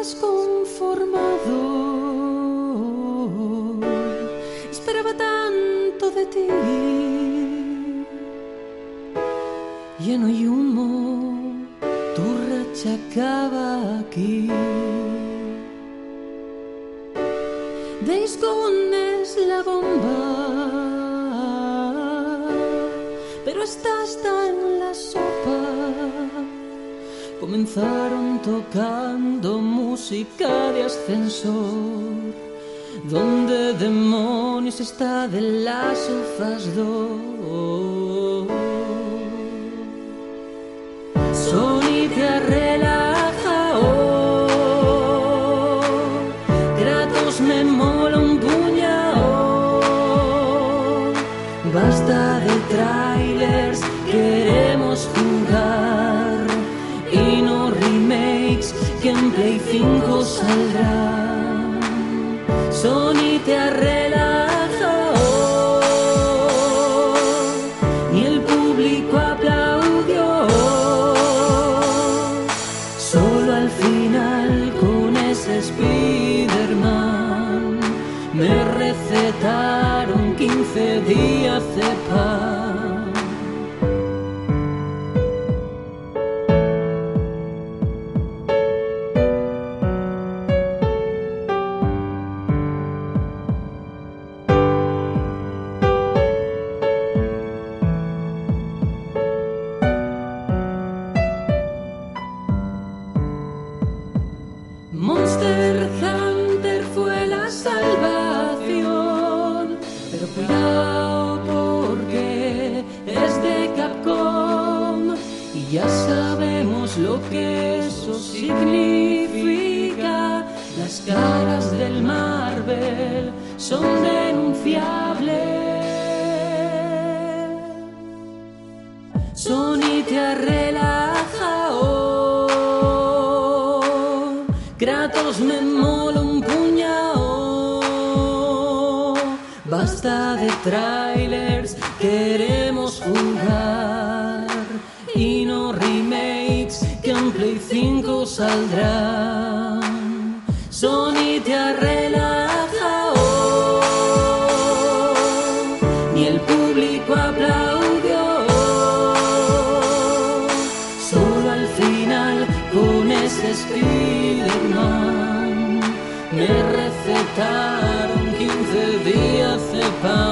has conformado. Esperaba tanto de ti. Lleno y humo, tu racha acaba aquí. Days Gone es la bomba, pero está hasta en la sopa. Comenzaron tocando música de ascensor. ¿Dónde demonios está de las sofás dos? Sony te relaja oh. Kratos me mola un puñado Basta de trailers Queremos jugar Play 5 saldrán Sony te relaja oh. Ni el público aplaudió Solo al final con ese Spider-Man me recetaron 15 días de pan. Porque es de Capcom y ya sabemos lo que eso significa. Las caras del Marvel son denunciables. Sony te relaja oh. Kratos me Basta de trailers Queremos jugar. Y no remakes Que en Play 5 saldrán Sony te relaja oh. Ni el público aplaudió Solo al final con ese Spider-Man me recetaron upon